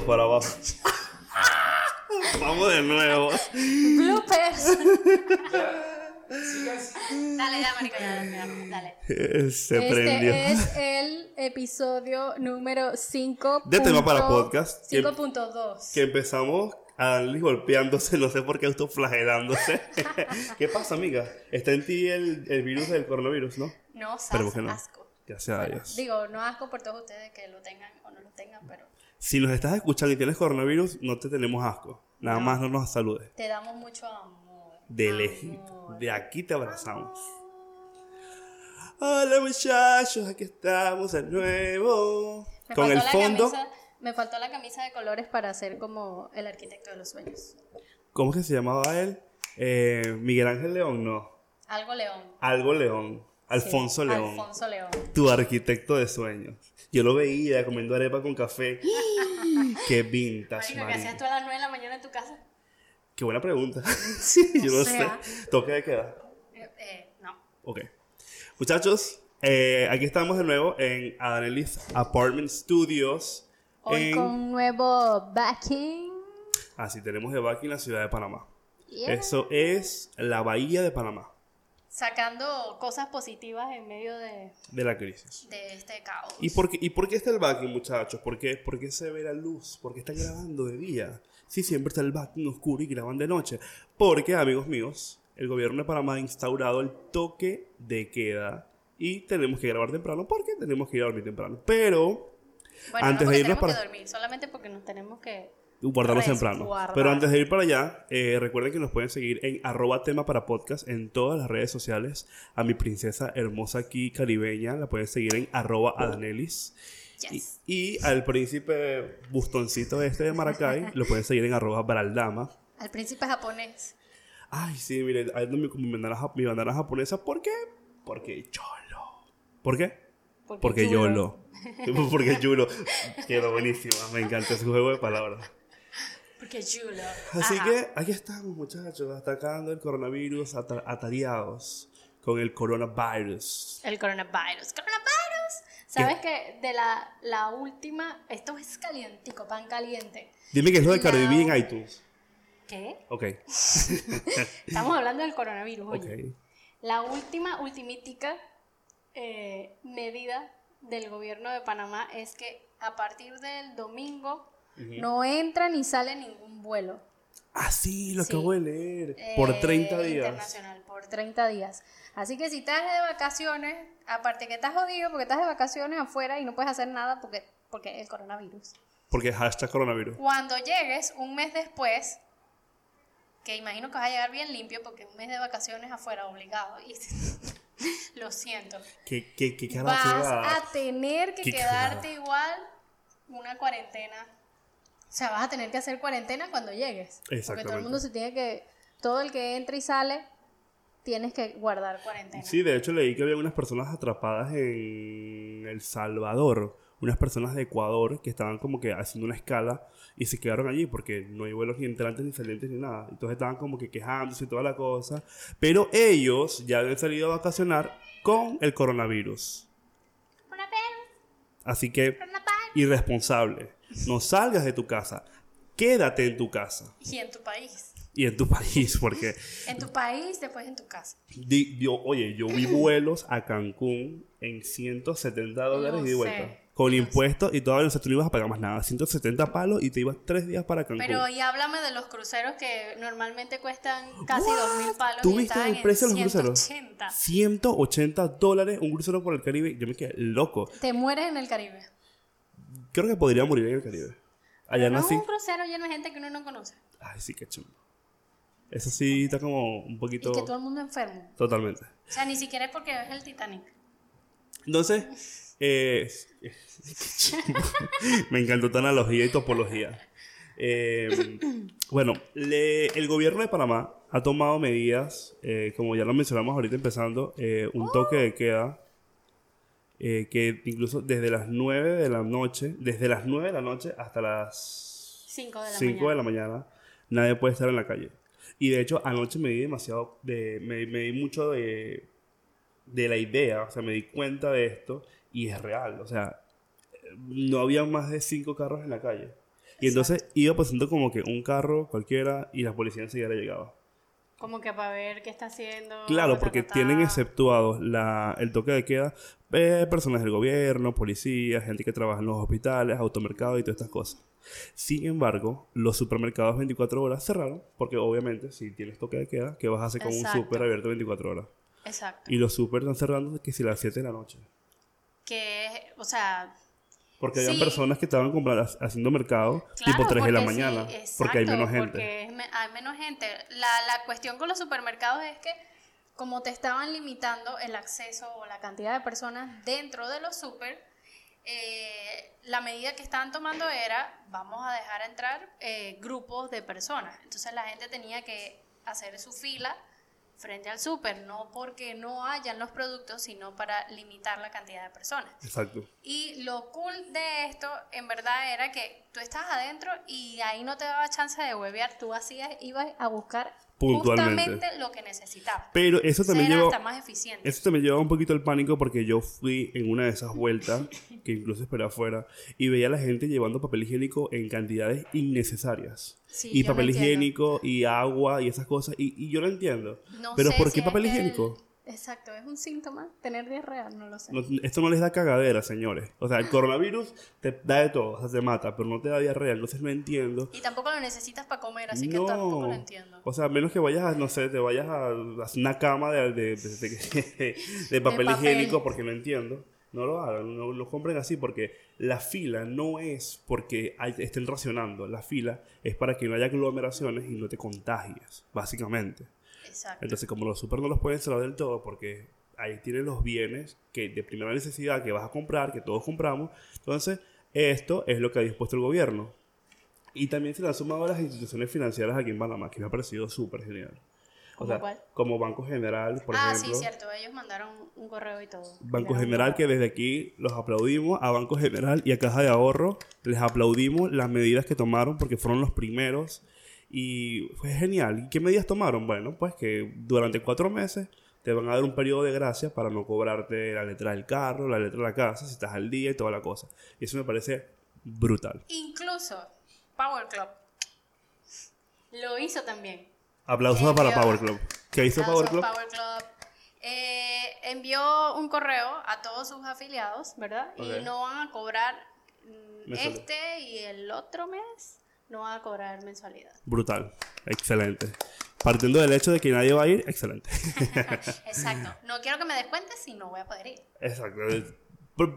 todos para abajo. Vamos de nuevo. Bloopers. dale, ya, ya, dale. Se Este prendió. es el episodio número 5. De tema para podcast. Que- 5.2. Que empezamos a darle golpeándose, no sé por qué autoflagelándose. ¿Qué pasa, amiga? Está en ti el, el virus del coronavirus, ¿no? No, sas, que no. asco. Gracias a Dios. Digo, no asco por todos ustedes que lo tengan o no lo tengan, pero Si nos estás escuchando y tienes coronavirus, no te tenemos asco. Nada No. más no nos saludes. te damos mucho amor. De lejito. De aquí te abrazamos. Hola muchachos, aquí estamos de nuevo. Me Con faltó el la fondo. camisa- me faltó la camisa de colores para ser como el arquitecto de los sueños. ¿Cómo es que se llamaba él? Eh, Miguel Ángel León, no. Algo león. Algo León. Alfonso Sí, León. Alfonso León. Tu arquitecto de sueños. Yo lo veía comiendo arepa con café. Qué vintage, Marico, ¿qué hacías tú a las 9 de la mañana en tu casa? Qué buena pregunta. sí, yo no sea. sé. ¿Toque de queda? Eh, eh, no. Ok. Muchachos, eh, aquí estamos de nuevo en Adanelis Apartment Studios. Hoy en... con un nuevo backing. Así tenemos de Baki en la ciudad de Panamá. Yeah. Eso es la bahía de Panamá, Sacando cosas positivas en medio de, de la crisis. de este caos. ¿Y por, qué, ¿Y por qué está el backing, muchachos? ¿Por qué, por qué se ve la luz? ¿Por qué está grabando de día? Si siempre está el backing oscuro y graban de noche. Porque, amigos míos, el gobierno de Panamá ha instaurado el toque de queda y tenemos que grabar temprano porque tenemos que ir a dormir temprano. Pero, bueno, antes no de irnos tenemos para- que dormir, solamente porque nos tenemos que... guardarlos Resguardar. temprano. Pero antes de ir para allá, eh, recuerden que nos pueden seguir en arroba tema para podcast en todas las redes sociales. A mi princesa hermosa aquí caribeña la pueden seguir en arroba adanelis. Yes. Y, y al príncipe bustoncito este de Maracay lo pueden seguir en arroba baraldama. Al príncipe japonés. Ay, sí, miren, ando mi, mi, bandana, ja- mi bandana japonesa. ¿Por qué? Porque YOLO. ¿Por qué? Porque chulo. YOLO. Porque YOLO. Quedó buenísima. Me encanta ese juego de palabras. Porque chulo. Así Ajá. que aquí estamos, muchachos, atacando el coronavirus, ata- atareados con el coronavirus. El coronavirus. ¡Coronavirus! ¿Sabes que de la, la última... Esto es calientico, pan caliente. Dime que es lo de Cardi B en iTunes. ¿Qué? Ok, Estamos hablando del coronavirus, oye. ok. La última, ultimítica eh, medida del gobierno de Panamá es que a partir del domingo no entra ni sale ningún vuelo. Ah, sí, lo Sí. acabo de leer. Por eh, 30 días. Internacional, por 30 días. Así que si estás de vacaciones, aparte que estás jodido porque estás de vacaciones afuera y no puedes hacer nada porque, porque el coronavirus. Porque hashtag coronavirus. Cuando llegues un mes después, que imagino que vas a llegar bien limpio porque un mes de vacaciones afuera obligado. Y lo siento. ¿Qué, qué, qué cara Vas a tener que quedarte igual una cuarentena. O sea, vas a tener que hacer cuarentena cuando llegues. Porque todo el mundo se tiene que. Todo el que entra y sale, tienes que guardar cuarentena. Sí, de hecho leí que había unas personas atrapadas en El Salvador, unas personas de Ecuador que estaban como que haciendo una escala y se quedaron allí porque no hay vuelos ni entrantes ni salientes ni nada. Entonces estaban como que quejándose y toda la cosa. Pero ellos ya habían salido a vacacionar con el coronavirus. Así que, irresponsable. No salgas de tu casa. Quédate en tu casa Y en tu país. y en tu país porque En tu país, después en tu casa. Di- yo, oye, yo vi vuelos a Cancún en 170 dólares Lo y de vuelta. sé, Con impuestos y todavía no tú no ibas a pagar más nada. 170 palos y te ibas tres días para Cancún. Pero y háblame de los cruceros que normalmente cuestan casi dos mil palos. ¿Tú viste el precio de los cruceros? 180. 180 dólares un crucero por el Caribe. Yo me quedé loco. Te mueres en el Caribe. Creo que podría morir en el Caribe. Allá no nací. un crucero lleno de gente que uno no conoce. Ay, sí, qué chumbo. Eso sí está como un Y poquito. que todo el mundo enfermo. Totalmente. O sea, ni siquiera es porque es el Titanic. Entonces, eh, me encantó tu analogía y topología. Eh, bueno, le- el gobierno de Panamá ha tomado medidas, eh, como ya lo mencionamos ahorita empezando, eh, un toque de queda eh, que incluso desde las 9 de la noche, desde las 9 de la noche hasta las 5 de la 5 de la mañana. mañana, nadie puede estar en la calle. Y de hecho, anoche me di demasiado, de, me, me di mucho de, de la idea, o sea, me di cuenta de esto y es real, o sea, no había más de 5 carros en la calle. Y entonces iba pasando como que un carro cualquiera y la policía enseguida le llegaba. Como que para ver qué está haciendo. Claro, porque ta, ta. tienen exceptuados la, el toque de queda eh, personas del gobierno, policías, gente que trabaja en los hospitales, automercados y todas estas cosas. Sin embargo, los supermercados 24 horas cerraron, porque obviamente si tienes toque de queda, ¿qué vas a hacer con Exacto. un super abierto 24 horas? Exacto. Y los super están cerrando que si las 7 de la noche. Que, o sea, Porque había Sí. personas que estaban comprando, haciendo mercado Claro, tipo 3 de la sí, mañana, porque hay menos gente. Porque es hay menos gente. La, la cuestión con los supermercados es que como te estaban limitando el acceso o la cantidad de personas dentro de los super, eh, la medida que estaban tomando era vamos a dejar entrar eh, grupos de personas. Entonces la gente tenía que hacer su fila frente al super, no porque no hayan los productos, sino para limitar la cantidad de personas. Exacto. Y lo cool de esto, en verdad, era que tú estabas adentro y ahí no te daba chance de huevear. Tú hacías, ibas a buscar Puntualmente. justamente lo que necesitabas. Pero eso también hasta más eficiente. Eso también llevaba un poquito el pánico porque yo fui en una de esas vueltas, que incluso esperé afuera, y veía a la gente llevando papel higiénico en cantidades innecesarias. Sí, y papel higiénico y agua y esas cosas. Y, y yo lo entiendo. No Pero ¿por qué papel el- higiénico? Exacto, es un síntoma tener diarrea, no lo sé. No- esto no les da cagadera, señores. O sea, el coronavirus te da de todo, o sea, te mata, pero no te da diarrea. Entonces no entiendo. Y tampoco lo necesitas para comer, así que tampoco lo entiendo. O sea, menos que vayas a, no sé, te vayas a, una cama de, de, de- de- de papel papel. higiénico porque no entiendo. No lo hagan, no lo compren así porque la fila no es porque hay- estén racionando. La fila es para que no haya aglomeraciones y no te contagies, básicamente. Exacto. Entonces, como los super no los pueden cerrar del todo porque ahí tienen los bienes que de primera necesidad que vas a comprar, que todos compramos. Entonces, esto es lo que ha dispuesto el gobierno. Y también se le han sumado a las instituciones financieras aquí en Panamá, que me ha parecido súper genial. O ¿Cómo sea, cuál? como Banco General, por ah, ejemplo. sí, cierto. Ellos mandaron un correo y todo. Banco General, que desde aquí los aplaudimos, a Banco General y a Caja de Ahorro les aplaudimos las medidas que tomaron porque fueron los primeros y fue genial. ¿Y qué medidas tomaron? Bueno, pues que durante cuatro meses te van a dar un periodo de gracia para no cobrarte la letra del carro, la letra de la casa, si estás al día y toda la cosa. Y eso me parece brutal. Incluso Power Club lo hizo también. Aplausos Envió- para Power Club. ¿Qué hizo Power Club? Power Club. Eh, envió un correo a todos sus afiliados, ¿verdad? Y no van a cobrar este y el otro mes, no van a cobrar mensualidad. Brutal. Excelente. Partiendo del hecho de que nadie va a ir, excelente. Exacto. No quiero que me descuentes si no voy a poder ir. Exacto.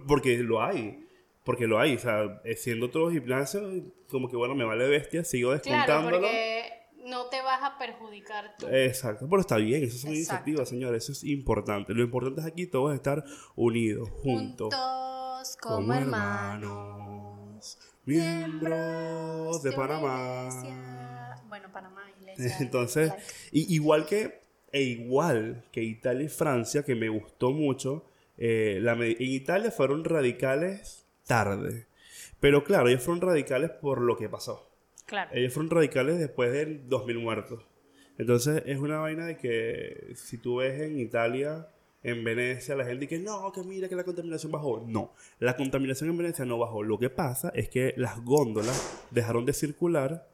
porque lo hay. Porque lo hay. O sea, siendo otro gimnasio, como que bueno, me vale bestia, sigo Claro, descontándolo. porque no te vas a perjudicar tú. Exacto, pero está bien, esas son Exacto. iniciativas, señores, eso es importante. Lo importante es aquí todos estar unidos, juntos, Juntos como, hermanos. miembros de Panamá. iglesia. Bueno, Panamá, iglesia. Entonces, y- igual que, e igual que Italia y Francia, que me gustó mucho, eh, la en Italia fueron radicales tarde. Pero claro, ellos fueron radicales por lo que pasó. Claro. Ellos fueron radicales después de 2.000 muertos. Entonces es una vaina de que si tú ves en Italia, en Venecia, la gente dice no, que mira que la contaminación bajó. No, la contaminación en Venecia no bajó. Lo que pasa es que las góndolas dejaron de circular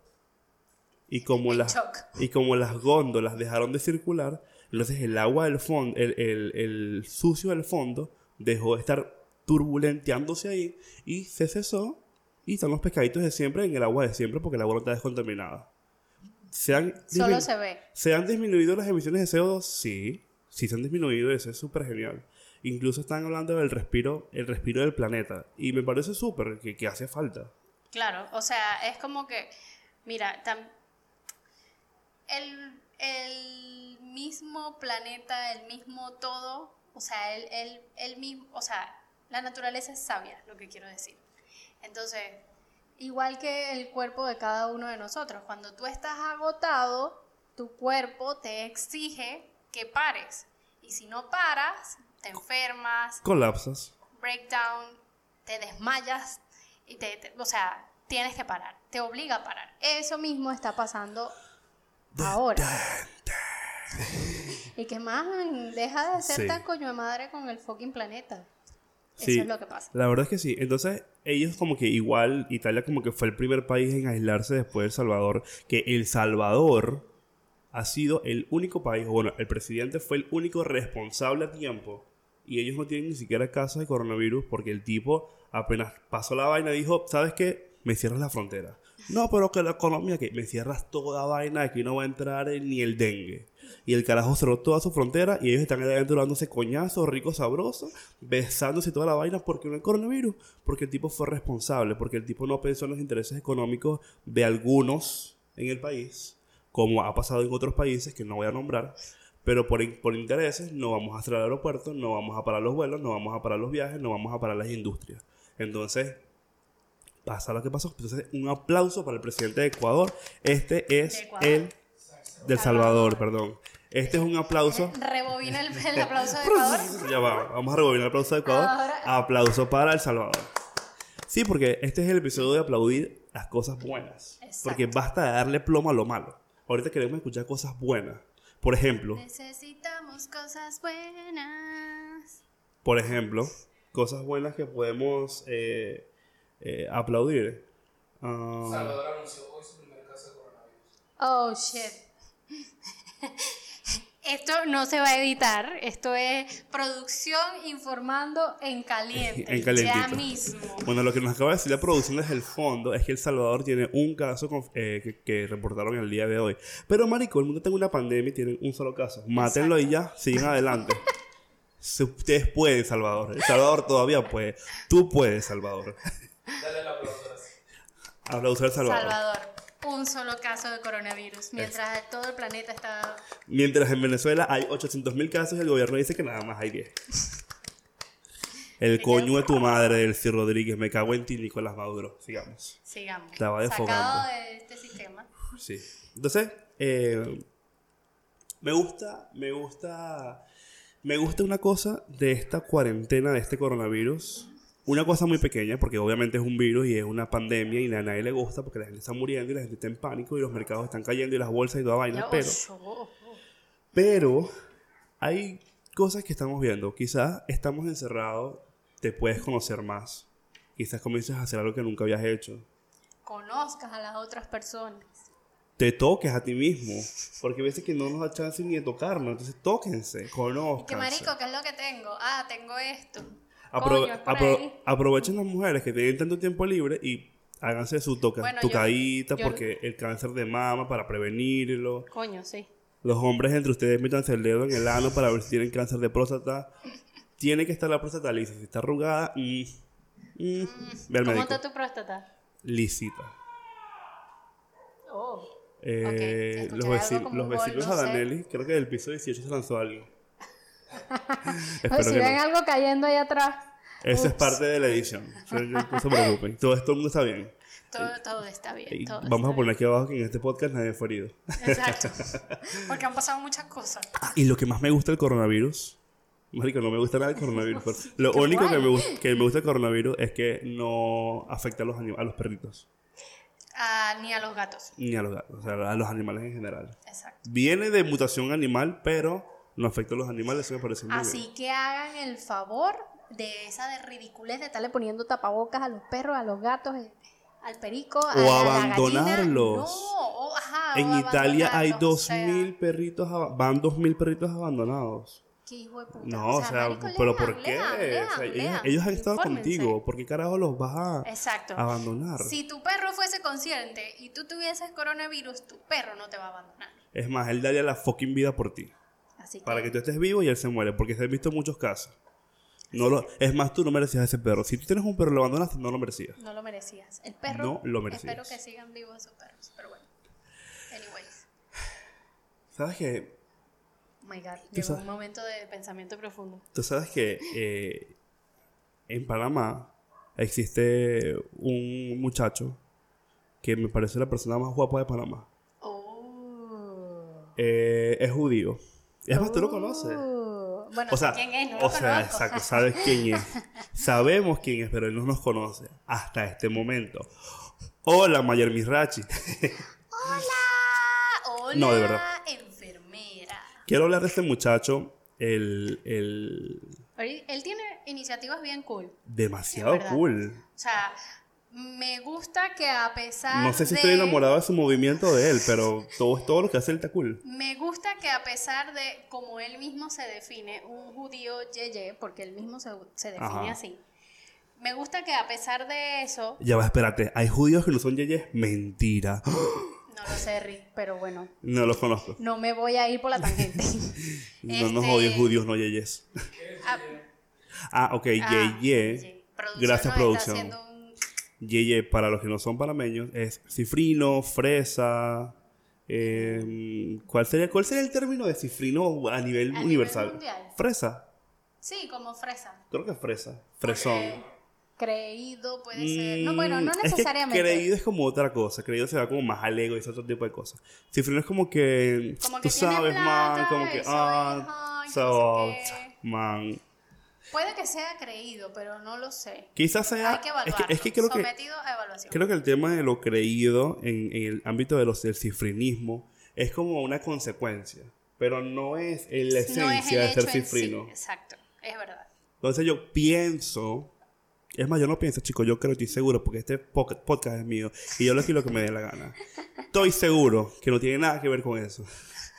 y como, las, y como las góndolas dejaron de circular, entonces el agua del fondo, el, el- el sucio del fondo dejó de estar turbulenteándose ahí y se cesó y están los pescaditos de siempre en el agua de siempre porque el agua no está descontaminada. ¿Se han, Solo se ve. ¿Se han disminuido las emisiones de CO2? Sí, sí se han disminuido, eso es súper genial. Incluso están hablando del respiro, el respiro del planeta. Y me parece súper que, que hace falta. Claro, o sea, es como que, mira, tam- el, el mismo planeta, el mismo todo, o sea, el, el, el mismo, o sea, la naturaleza es sabia, lo que quiero decir. Entonces, igual que el cuerpo de cada uno de nosotros, cuando tú estás agotado, tu cuerpo te exige que pares. Y si no paras, te enfermas, Colapsas. breakdown, te desmayas y te, te- o sea, tienes que parar, te obliga a parar. Eso mismo está pasando ahora. Y que más deja de ser Sí. tan coño de madre con el fucking planeta. Sí, Eso es lo que pasa. La verdad es que sí. Entonces, ellos como que igual, Italia como que fue el primer país en aislarse después de El Salvador, que El Salvador ha sido el único país, o bueno, el presidente fue el único responsable a tiempo, y ellos no tienen ni siquiera casos de coronavirus porque el tipo apenas pasó la vaina dijo, ¿sabes qué? Me cierras la frontera. No, pero que la economía, que me cierras toda vaina, aquí no va a entrar ni el dengue. Y el carajo cerró toda su frontera y ellos están adentro dándose coñazos, ricos, sabrosos, besándose toda la vaina porque no hay coronavirus. Porque el tipo fue responsable, porque el tipo no pensó en los intereses económicos de algunos en el país, como ha pasado en otros países que no voy a nombrar. Pero por, por intereses no vamos a cerrar el aeropuerto, no vamos a parar los vuelos, no vamos a parar los viajes, no vamos a parar las industrias. Entonces, pasa lo que pasó. Entonces, un aplauso para el presidente de Ecuador. Este es Ecuador. el del Salvador, perdón. Este es un aplauso. Rebobina el, el aplauso de Ecuador. Ya va, vamos a rebobinar el aplauso de Ecuador. Ahora- Aplauso para El Salvador. Sí, porque este es el episodio de aplaudir las cosas buenas. Exacto. Porque basta de darle plomo a lo malo. Ahorita queremos escuchar cosas buenas. Por ejemplo, Necesitamos cosas buenas. por ejemplo, cosas buenas que podemos eh, eh, aplaudir. Ah, Salvador anunció hoy su primer caso de coronavirus. Oh, shit. Esto no se va a editar. Esto es producción informando en caliente. En calientito. Ya mismo. Bueno, lo que nos acaba de decir la producción desde el fondo es que El Salvador tiene un caso eh, que, que reportaron el día de hoy. Pero, marico, el mundo tiene una pandemia y tienen un solo caso. Mátenlo y ya, sigan adelante. Si ustedes pueden, Salvador. El Salvador todavía puede. Tú puedes, Salvador. Dale la aplauso. Aplausos al Salvador. Salvador, un solo caso de coronavirus, mientras todo el planeta está... Mientras en Venezuela hay 800.000 casos y el gobierno dice que nada más hay 10. El coño de tu madre, Delcy Rodríguez. Me cago en ti, Nicolás Maduro. Sigamos. Sigamos. Estaba desfogando. Sacado de este sistema. Sí. Entonces, eh, me gusta, me gusta, me gusta una cosa de esta cuarentena, de este coronavirus. Una cosa muy pequeña, porque obviamente es un virus y es una pandemia y a nadie le gusta porque la gente está muriendo y la gente está en pánico y los mercados están cayendo y las bolsas y toda vaina. Pero, pero hay cosas que estamos viendo. Quizás estamos encerrados, te puedes conocer más. Quizás comiences a hacer algo que nunca habías hecho. conozcas a las otras personas. te toques a ti mismo. Porque a veces que no nos da chance ni de tocarnos. Entonces, tóquense, Que conozcan. marico, ¿qué es lo que tengo? Ah, tengo esto. Apro- Coño, aprovechen las mujeres que tienen tanto tiempo libre y háganse su toca, Bueno, yo- tocadita yo- porque el cáncer de mama para prevenirlo. Coño, sí. Los hombres entre ustedes métanse el dedo en el ano para ver si tienen cáncer de próstata. Tiene que estar la próstata lisa. Si está arrugada, mm, mm, al ¿Cómo médico. está tu próstata? Lisita. Oh. Eh, los, escucharé veci- algo como los vecinos no a. Danelli, creo que del piso 18 se lanzó alguien. Pues Espero si ven no. algo cayendo ahí atrás, Esa es parte de la edición. O No se preocupen. Todo esto el mundo está bien. todo, todo está bien. Y todo vamos a está poner aquí abajo que en este podcast nadie fue herido. Exacto. Porque han pasado muchas cosas. Ah, y lo que más me gusta del coronavirus. Marico, no me gusta nada el coronavirus. pero lo Qué único que me, gusta, que me gusta del coronavirus es que no afecta a los, a los perritos. Ah, ni a los gatos. Ni a los gatos. O sea, a los animales en general. Exacto. Viene de mutación animal, pero no afecta a los animales. Eso me parece muy bien. Así que hagan el favor de esa de ridiculez de estarle poniendo tapabocas a los perros, a los gatos, eh, al perico, O a la abandonarlos. No, ajá, o En Italia hay o sea, 2.000 perritos, van 2.000 perritos abandonados. qué hijo de puta. No, o sea, pero lean, ¿por qué? lean, O lean, sea, ellos, han estado contigo. ¿Por qué carajo los vas a Exacto. abandonar? Si tu perro fuese consciente y tú tuvieses coronavirus, tu perro no te va a abandonar. Es más, él daría la fucking vida por ti. Así que, Para que tú estés vivo y él se muere. Porque se han visto muchos casos. No lo, es más, tú no merecías ese perro. Si tú tienes un perro y lo abandonas, no lo merecías. no lo merecías. El perro, No lo merecías. espero que sigan vivos esos perros, pero bueno. Anyways. ¿Sabes qué? Oh my God, llegó sabes- un momento de pensamiento profundo. Tú sabes que eh, en Panamá existe un muchacho que me parece la persona más guapa de Panamá. Oh. Eh, es judío. Es más, tú lo conoces. Oh. Bueno, O sea, ¿quién es? No lo o sea, conozco. exacto, sabes quién es. Sabemos quién es, pero él no nos conoce hasta este momento. Hola, Mayer Mirachi. Hola, hola, No, de verdad. enfermera. Quiero hablar de este muchacho, el, el, Él tiene iniciativas bien cool. Demasiado cool. O sea, me gusta que a pesar No sé si de... estoy enamorado de su movimiento de él, pero todo, todo lo que hace él está cool. Me gusta que a pesar de, como él mismo se define, un judío yeye, porque él mismo se, se define Ajá. así, me gusta que a pesar de eso, Ya va, espérate. ¿Hay judíos que no son yeyes? Mentira. no lo sé, Rick, pero bueno, No los conozco. no me voy a ir por la tangente. No nos Este- odies judíos, no yeyes. Ah, ok, ah, yeye. Producción Gracias, nos producción. Yeye, para los que no son panameños, es cifrino, fresa. eh, ¿cuál, sería, ¿Cuál sería el término de cifrino a nivel A universal? Fresa. Sí, como fresa. Creo que es fresa. Fresón. Creído puede ser. No, bueno, no Mm, es que necesariamente. creído es como otra cosa. Creído se va como más al ego y ese otro tipo de cosas. Cifrino es como que. Como tú que tiene sabes, man. plata Como y que. Ah, so, man. Puede que sea creído, pero no lo sé. Quizás sea. Hay que es, evaluarlo. que, es que creo que. Sometido a evaluación. Creo que el tema de lo creído en, en el ámbito de los, del cifrinismo es como una consecuencia, pero no es en la esencia no es de ser en sí. cifrino. Exacto, es verdad. Entonces yo pienso, es más, yo no pienso, chicos, yo creo, estoy seguro, porque este podcast es mío y yo lo aquí lo que me dé la gana. Estoy seguro que no tiene nada que ver con eso.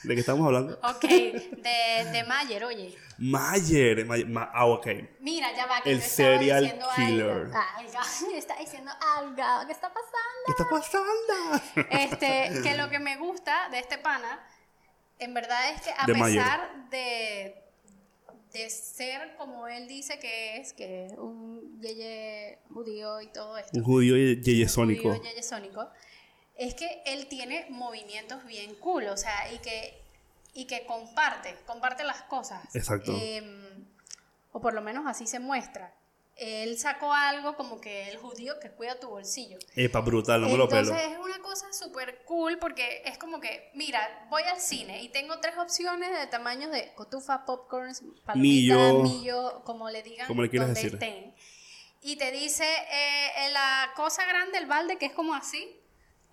¿De qué estamos hablando? Ok, de, de Mayer, oye. Mayer, Mayer- Ma- ah, ok. Mira, ya va, que El serial killer. Algo. Algo, está diciendo algo. ¿Qué está pasando? ¿Qué está pasando? Este, que lo que me gusta de este pana, en verdad es que a De Mayer. pesar de, de ser como él dice que es, que es un yeye judío y todo esto, Un judío ye- un yeyesónico. judío yeyesónico, es que él tiene movimientos bien cool, o sea, y que, y que comparte, comparte las cosas. Exacto. Em, o por lo menos así se muestra. Él sacó algo como que el judío que cuida tu bolsillo. Epa, brutal, no me lo Entonces pelo. es una cosa súper cool porque es como que, mira, voy al cine y tengo tres opciones de tamaños de cotufa, popcorns, palomitas, Millo. millo, como le digan, Como le quieras donde decir. estén. Y te dice, eh, en la cosa grande, el balde, que es como así,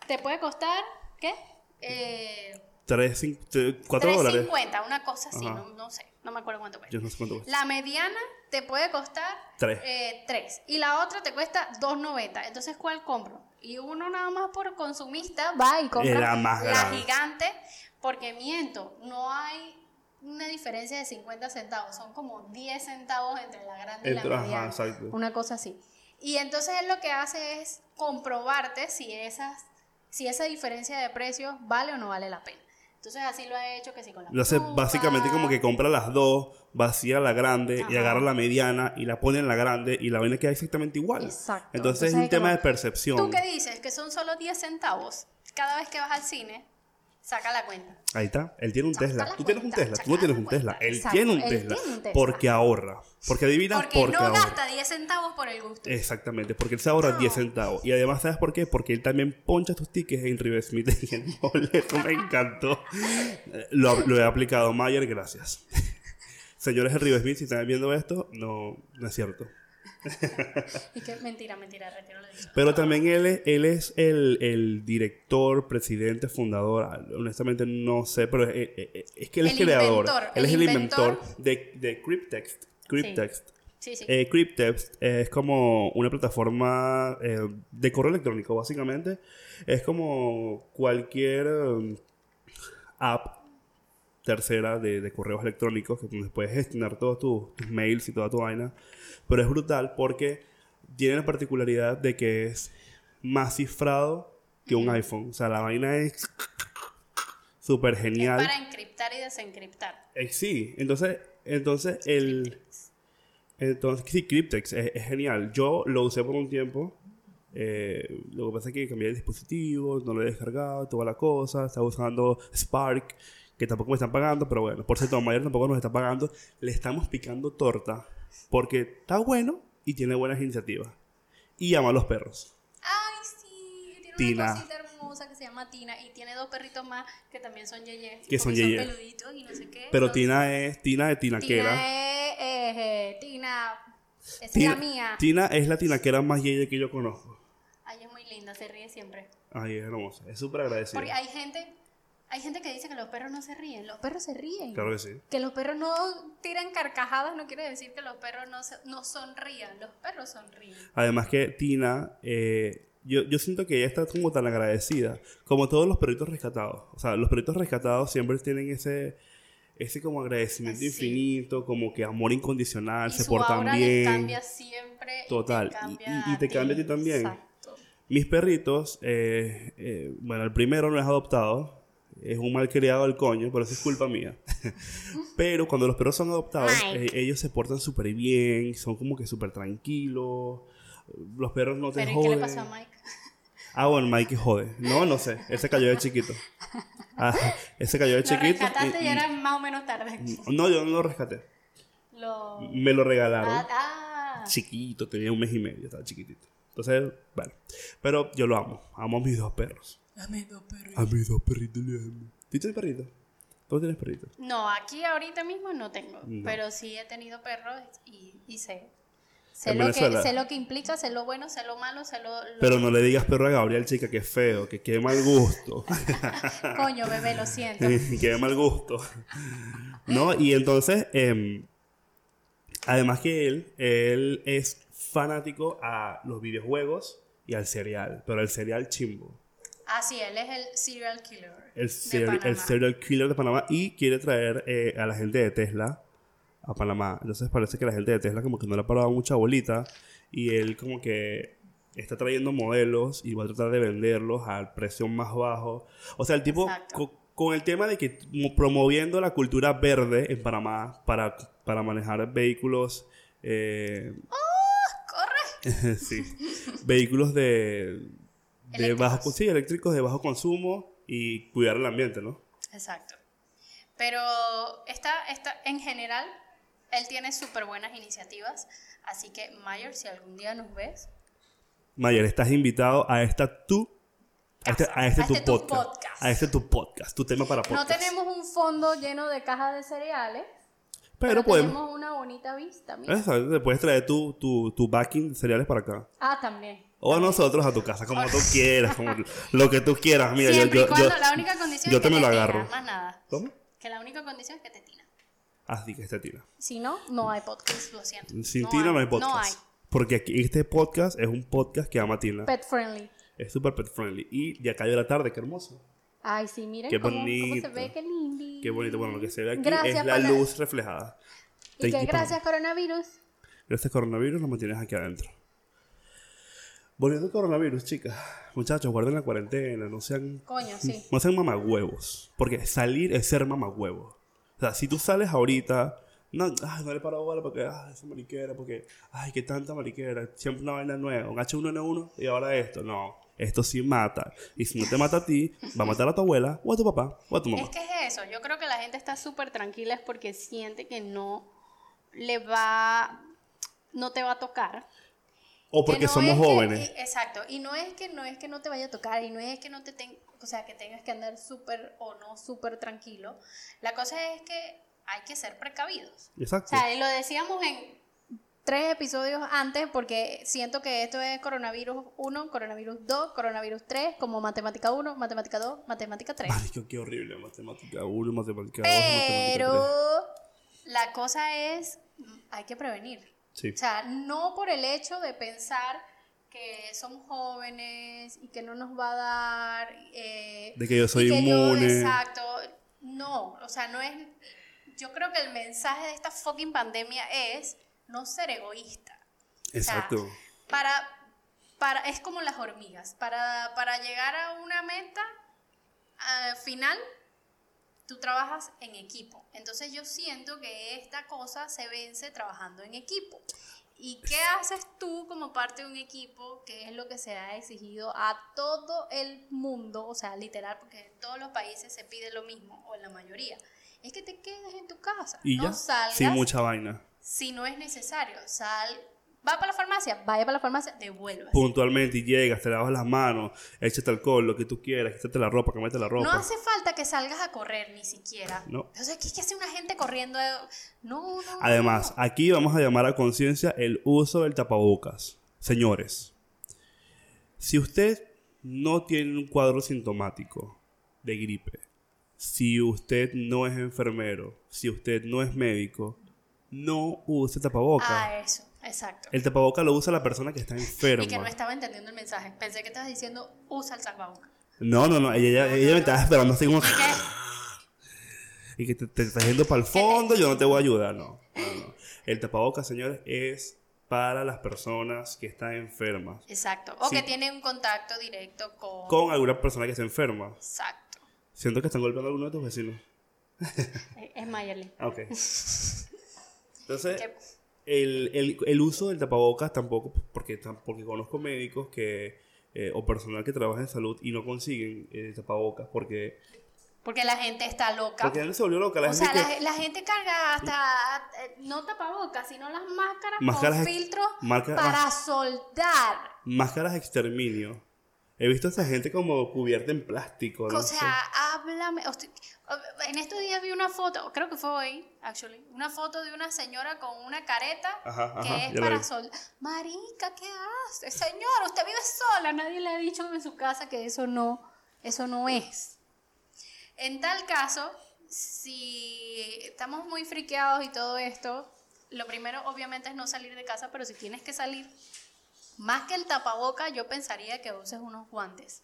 te puede costar, ¿qué? Eh, Tres, cinco, tres- cuatro dólares. 3.50, una cosa así, Ajá. no, no sé, no me acuerdo cuánto cuesta. Yo no sé cuánto cuesta. La mediana te puede costar Tres. 3 y la otra te cuesta 2.90. Entonces, ¿cuál compro? Y uno nada más por consumista va y compra La más grande. gigante porque miento, no hay una diferencia de 50 centavos, son como 10 centavos entre la grande y Entre- la ajá, mediana. exacto. Una cosa así. Y entonces él lo que hace es comprobarte si esas si esa diferencia de precios vale o no vale la pena. Entonces así lo ha hecho que sí con la Lo hace básicamente como que compra las dos, vacía la grande y Ajá. agarra la mediana y la pone en la grande y la vaina queda exactamente igual. Exacto. Entonces, es Entonces un es tema como, de percepción. ¿Tú qué dices? Que son solo 10 centavos. Cada vez que vas al cine, saca la cuenta. Ahí está. Él tiene un Saca Tesla. la Tú tienes un Tesla. Tú no tienes un Tesla. Él Exacto, tiene un él Tesla. tiene un Tesla. Porque ahorra. Porque adivina Porque porque no ahorra. gasta 10 centavos por el gusto. Exactamente, porque él se ahorra No. 10 centavos. Y además, ¿sabes por qué? Porque él también poncha tus tickets en River Smith y en el boleto. Me encantó. Eh, Lo, lo he aplicado, Mayer, gracias. Señores de River Smith, si están viendo esto, no, no es cierto. Y que mentira, mentira, retiro lo dicho. Pero también él es, él es el, el director, presidente, fundador. ah, Honestamente no sé, pero es, es- es que él es El creador. inventor, él es el inventor, inventor. de, de Cryptext. Cryptext. Sí, sí. Eh, Cryptext es como una plataforma eh, de correo electrónico, básicamente. Es como cualquier um, app tercera de, de correos electrónicos que donde puedes gestionar todos tus, tus mails y toda tu vaina. Pero es brutal porque tiene la particularidad de que es más cifrado que un iPhone. O sea, la vaina es súper es genial. para encriptar y desencriptar. Eh, sí, entonces, entonces el... Entonces, sí, Cryptex es, es genial. Yo lo usé por un tiempo. eh, lo que pasa es que cambié el dispositivo, no lo he descargado, toda la cosa. Estaba usando Spark, que tampoco me están pagando, pero bueno, por cierto, Mayer tampoco nos está pagando. Le estamos picando torta porque está bueno y tiene buenas iniciativas. Y ama a los perros. Ay, sí. Tiene Tina. una cosita hermosa que se llama Tina. Y tiene dos perritos más que también son yeyes. Que son porque yeyes. peluditos y no sé qué. Pero Entonces, Tina es Tina de Tinaquera. Tina es. eh, eh, Tina. Es Tina, la mía. Tina es la tinaquera más yeye que yo conozco. Ay, es muy linda, se ríe siempre. Ay, es hermosa. Es súper agradecida. Porque hay gente Hay gente que dice que los perros no se ríen. Los perros se ríen. Claro que sí. Que los perros no tiran carcajadas no quiere decir que los perros no, se- no sonrían. Los perros sonríen. Además que Tina, eh, yo, yo siento que ella está como tan agradecida, como todos los perritos rescatados. O sea, los perritos rescatados siempre tienen ese, ese como agradecimiento Sí. infinito, como que amor incondicional, y se su portan aura les bien. cambia siempre. y Total. te Y- cambia y- y te cambia a ti también. Exacto. Mis perritos, eh, eh, bueno, el primero no es adoptado, es un malcriado del coño, pero eso es culpa mía. pero cuando los perros son adoptados, Mike. eh, ellos se portan súper bien, son como que súper tranquilos. Los perros no te Pero ¿y joden. qué le pasó a Mike? Ah, bueno, Mikey jode. No, no sé. Él se cayó de chiquito. Ah, él se cayó de Lo chiquito. rescataste y- y era más o menos tarde. No, yo no lo rescaté. Lo... Me lo regalaron. Ah, ah. Chiquito, tenía un mes y medio, estaba chiquitito. Entonces, bueno. Pero yo lo amo. Amo a mis dos perros. A mis dos perritos le amo. ¿Tú tienes perrito? ¿Tú tienes perrito? No, aquí ahorita mismo no tengo, No. pero sí he tenido perros y, y sé. Sé En lo, que, Venezuela. sé lo que implica, sé lo bueno, sé lo malo, sé lo... lo- Pero no le digas perro a Gabriel, chica, que es feo, que qué mal gusto. Coño, bebé, lo siento. que mal gusto. ¿No? Y entonces, em, además que él, él es fanático a los videojuegos y al cereal, pero el cereal chimbo. Ah, sí, él es el serial killer. El, serial, el serial killer de Panamá y quiere traer eh, a la gente de Tesla a Panamá. Entonces parece que la gente de Tesla como que no le ha parado mucha bolita y él como que está trayendo modelos y va a tratar de venderlos al precio más bajo. O sea, el tipo co- con el tema de que promoviendo la cultura verde en Panamá para, para manejar vehículos... eh, ¡Corre! sí. Vehículos de, de bajo, sí, eléctricos de bajo consumo y cuidar el ambiente, ¿no? Exacto. Pero está, está, en general, él tiene súper buenas iniciativas. Así que, Mayer, si algún día nos ves, Mayer, estás invitado a esta tu a este, a este A tu este tu podcast, a este tu podcast, tu tema para no podcast. tenemos un fondo lleno de cajas de cereales, pero, pero, podemos. tenemos una bonita vista. mira. Te puedes traer tu, tu, tu backing de cereales para acá. Ah, también. O a nosotros a tu casa, como tú quieras, como lo que tú quieras. Mira, yo, Siempre yo, y cuando yo- la única condición yo es que te me lo tina, agarro. más nada. ¿Cómo? Que la única condición es que te tina. Así que este tira. Si no, no hay podcast, lo siento. Sin Tina no hay podcast. No hay. Porque aquí este podcast es un podcast que ama a Tina. Pet friendly. Es súper pet friendly. Y ya cayó la tarde, qué hermoso. Ay, sí, miren Qué cómo, cómo se bonito. ve, qué lindo. Qué bonito. Bueno, lo que se ve aquí Gracias es la luz reflejada. Y que gracias, coronavirus. Gracias coronavirus, nos mantienes aquí adentro. Volviendo al coronavirus, chicas. Muchachos, guarden la cuarentena, no sean, Coño, sí. no sean mamagüevos. Porque salir es ser mamagüevo. O sea, si tú sales ahorita, no, ay, no le paro bola porque, ay, esa mariquera, porque, ay, qué tanta mariquera, siempre una vaina nueva, un H1N1 y ahora esto. No, esto sí mata. Y si no te mata a ti, va a matar a tu abuela, o a tu papá, o a tu mamá. Es que es eso. Yo creo que la gente está súper tranquila es porque siente que no le va, no te va a tocar. O Que porque no somos es que- jóvenes. y- exacto. Y no es que no es que no te vaya a tocar y no es que no te ten- o sea, que tengas que andar súper o no súper tranquilo. La cosa es que hay que ser precavidos. O Exacto. sea, y lo decíamos en tres episodios antes porque siento que esto es coronavirus 1, coronavirus 2, coronavirus 3, como matemática 1, matemática 2, matemática 3. Marico, qué horrible. Matemática 1, matemática 2, matemática Pero la cosa es, hay que prevenir. 3. Sí. O sea, no por el hecho de pensar que somos jóvenes y que no nos va a dar... eh, De que yo soy que yo- inmune. exacto. No, o sea, no es... Yo creo que el mensaje de esta fucking pandemia es no ser egoísta. Exacto. Para, para, es como las hormigas. Para, para llegar a una meta al final, tú trabajas en equipo. Entonces yo siento que esta cosa se vence trabajando en equipo. ¿Y qué haces tú como parte de un equipo? Que es lo que se ha exigido a todo el mundo, o sea, literal, porque en todos los países se pide lo mismo, o en la mayoría. Es que te quedes en tu casa. Y no ya. salgas Sin mucha vaina. si no es necesario. Sal, va para la farmacia, vaya para la farmacia, devuelva. Puntualmente y llegas, te lavas las manos, échate alcohol, lo que tú quieras, quítate la ropa, cámbiate la ropa. No hace falta que salgas a correr ni siquiera. No. O sea, ¿qué, hace una gente corriendo? No, no. Además, aquí vamos a llamar a conciencia el uso del tapabocas. Señores, si usted no tiene un cuadro sintomático de gripe si usted no es enfermero, si usted no es médico, no use tapabocas. Ah, eso, exacto. El tapaboca lo usa la persona que está enferma. Y que no estaba entendiendo el mensaje. Pensé que estabas diciendo usa el salvaboca. No, no, no. Ella, ella, ella me estaba esperando así como... ¿Y qué? Y que te, te estás yendo para el fondo, yo no te voy a ayudar. No, no, no. El tapabocas, señores, es para las personas que están enfermas. Exacto. O Sí. que tiene un contacto directo con... Con alguna persona que está enferma. Exacto. Siento que están golpeando a alguno de tus vecinos. Es- Mayerly. Ok. Entonces, el, el, el uso del tapabocas tampoco, porque, porque conozco médicos que, eh, o personal que trabaja en salud y no consiguen eh, tapabocas porque, Porque la gente está loca. porque la gente se volvió loca. La o gente sea, que- la, la gente carga hasta, eh, no tapabocas, sino las máscaras, Máscaras con filtros marca- para soldar. Máscaras de exterminio. He visto a esa gente como cubierta en plástico. ¿no? O sea, háblame. o sea, En estos días vi una foto, creo que fue hoy, actually, una foto de una señora con una careta Ajá, que ajá, es para soldar. Marica, ¿qué hace? Señora, usted vive sola. Nadie le ha dicho en su casa que eso no, eso no es. En tal caso, si estamos muy friqueados y todo esto, lo primero obviamente es no salir de casa, pero si tienes que salir, más que el tapaboca, yo pensaría que uses unos guantes,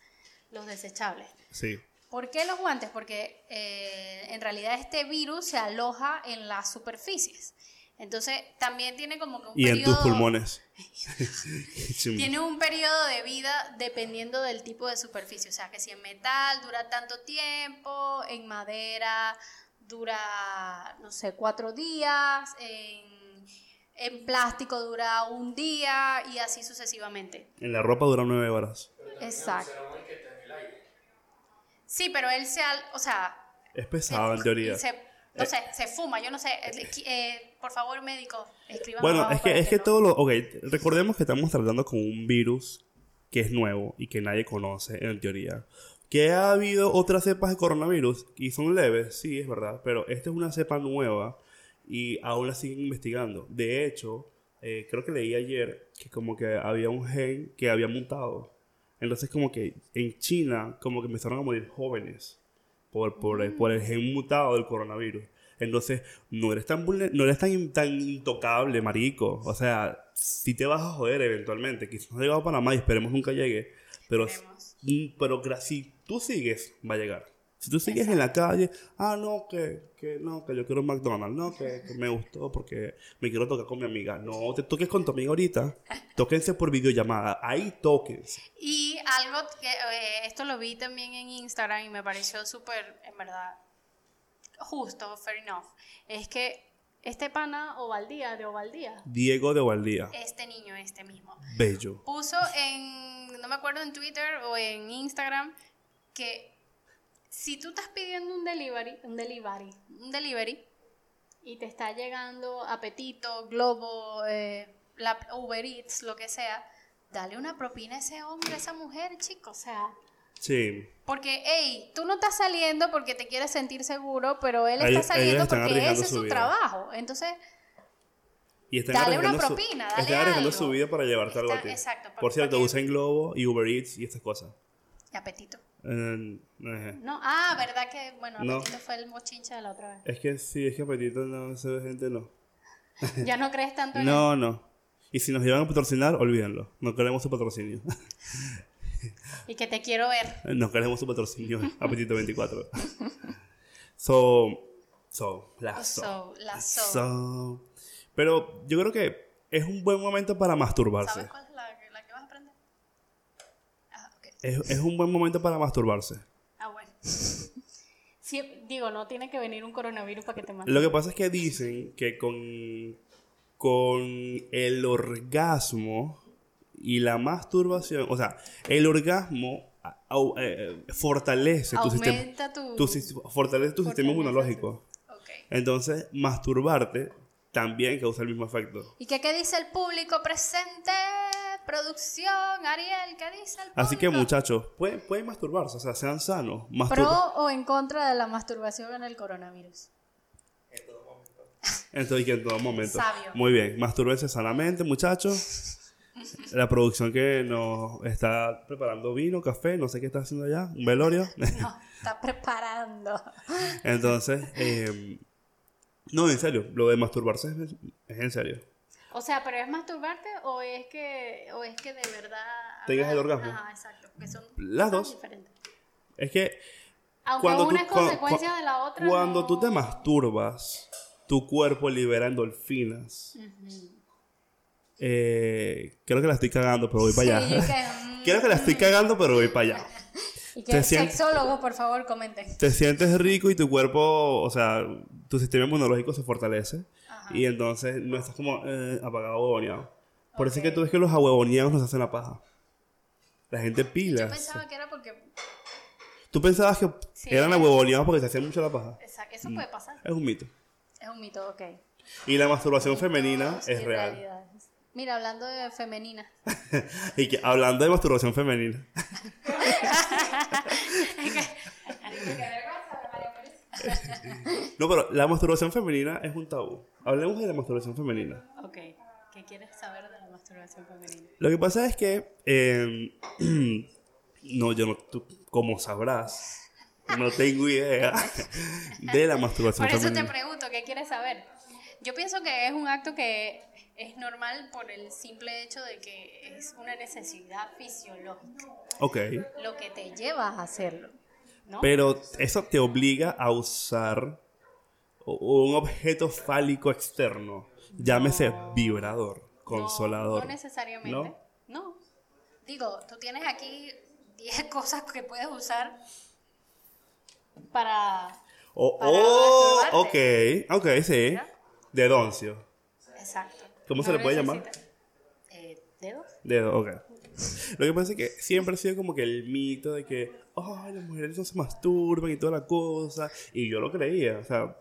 los desechables. Sí. ¿Por qué los guantes? Porque eh, en realidad este virus se aloja en las superficies. Entonces también tiene como que un Y en tus periodo- pulmones. Tiene un periodo de vida dependiendo del tipo de superficie. O sea, que si en metal dura tanto tiempo, en madera dura, no sé, cuatro días, en, en plástico dura un día y así sucesivamente. En la ropa dura nueve horas. Exacto. Sí, pero él se, al- o sea, Es pesado en teoría. se, no sé, se fuma, yo no sé. Eh, eh, por favor, médico, escriban Bueno, es que, es que todo lo... Ok, recordemos que estamos tratando con un virus que es nuevo y que nadie conoce en teoría. Que ha habido otras cepas de coronavirus y son leves, sí, es verdad, pero esta es una cepa nueva y aún la siguen investigando. De hecho, eh, creo que leí ayer que como que había un gen que había mutado. Entonces como que en China como que empezaron a morir jóvenes por, por, el- por el gen mutado del coronavirus. Entonces, no eres tan vulner- no eres tan, tan intocable, marico. O sea, si te vas a joder eventualmente. Quizás no ha llegado a Panamá y esperemos nunca llegue. Pero, Esperemos. mm, pero si tú sigues, va a llegar. Si tú sigues en la calle, ah, no, que, que no, que yo quiero un McDonald's, no, que, que me gustó porque me quiero tocar con mi amiga. No, te toques con tu amiga ahorita. Tóquense por videollamada. Ahí tóquense. Y algo que eh, esto lo vi también en Instagram y me pareció súper, en verdad, justo, fair enough. Es que este pana Ovaldía, de Ovaldía, Diego de Valdía. este niño, este mismo, Bello. puso en, no me acuerdo en Twitter o en Instagram, que si tú estás pidiendo un delivery, un delivery, un delivery, y te está llegando apetito, globo, eh, la Uber Eats, lo que sea, dale una propina a ese hombre, a esa mujer, chico, o sea... Sí. Porque, hey, tú no estás saliendo porque te quieres sentir seguro, pero él está saliendo porque ese es su vida. trabajo. Entonces, Y están Dale una arriesgando su- propina, dale están arriesgando algo. su vida para llevarte algo a ti. exacto, por- Por cierto, usen Globo y Uber Eats y estas cosas. y apetito. Eh. No, ah, ¿verdad que, bueno, No. apetito fue el mochinche de la otra vez? Es que sí, es que apetito no se ve gente, no. Ya no crees tanto en No, no. Y si nos llevan a patrocinar, olvídenlo. No queremos su patrocinio. Y que te quiero ver. no queremos su patrocinio. Apetito 24. So, so, la so. So, la so. So. Pero yo creo que es un buen momento para masturbarse. ¿Sabes cuál es la, la que vas a aprender? Ah, ok. Es, es un buen momento para masturbarse. Ah, bueno. Sí, digo, no tiene que venir un coronavirus para que te mate. Lo que pasa es que dicen que con, con el orgasmo y la masturbación, o sea, el orgasmo au- eh, fortalece tu sistema, tu... tu fortalece tu sistema Fortalece inmunológico. Ok. Entonces, masturbarte también causa el mismo efecto. ¿Y qué, qué dice el público presente? Producción, Ariel, ¿qué dice el? Así que, muchachos, pueden, pueden masturbarse, o sea, sean sanos. Mastur- ¿Pro o en contra de la masturbación en el coronavirus? Entonces, que en todo momento. Sabio. Muy bien, mastúrbense sanamente, muchachos. La producción que nos está preparando vino, café, no sé qué está haciendo allá, un velorio. No, está preparando. Entonces, eh, no, en serio, lo de masturbarse es, es en serio. O sea, pero es masturbarte o es que o es que de verdad Tengas el orgasmo. Ajá, exacto, que son Las dos. diferentes. Es que Aunque cuando una tú, es consecuencia de la otra. cuando no- tú te masturbas, tu cuerpo libera endorfinas. Eh, creo que la estoy cagando, pero voy para Sí, allá. que, mm, Creo que la estoy cagando, pero voy para allá. y que sexólogos, por favor, comenten. Te sientes rico y tu cuerpo, o sea, tu sistema inmunológico se fortalece. Y entonces no estás como eh, apagado, huevoneado. Por eso es que tú ves que los ahuevoneados nos hacen la paja. La gente Yo pila. pensaba que era porque ¿Tú pensabas que Sí. eran ahuevoneados porque se hacían mucho la paja? esa- eso Mm. puede pasar. Es un mito. Es un mito, ok. Y la masturbación femenina es real. realidades. Mira, hablando de femenina. Y que hablando de masturbación femenina. No, pero la masturbación femenina es un tabú. Hablemos de la masturbación femenina. ok. ¿Qué quieres saber de la masturbación femenina? Lo que pasa es que, eh, no, yo no, tú, como sabrás, no tengo idea de la masturbación Por eso te femenina. pregunto, ¿qué quieres saber? Yo pienso que es un acto que es normal por el simple hecho de que es una necesidad fisiológica, Ok, lo que te lleva a hacerlo, ¿no? pero eso te obliga a usar un objeto fálico externo, llámese vibrador, No, consolador. No, necesariamente. ¿No? ¿No? Digo, tú tienes aquí 10 cosas que puedes usar para... Oh, para oh, ok, ok, sí. De doncio. Exacto. ¿Cómo se le puede llamar? Eh, ¿Dedos? Dedo, ok. Lo que pasa es que siempre ha sido como que el mito de que, ay, las mujeres no se masturban y toda la cosa. Y yo lo creía, o sea,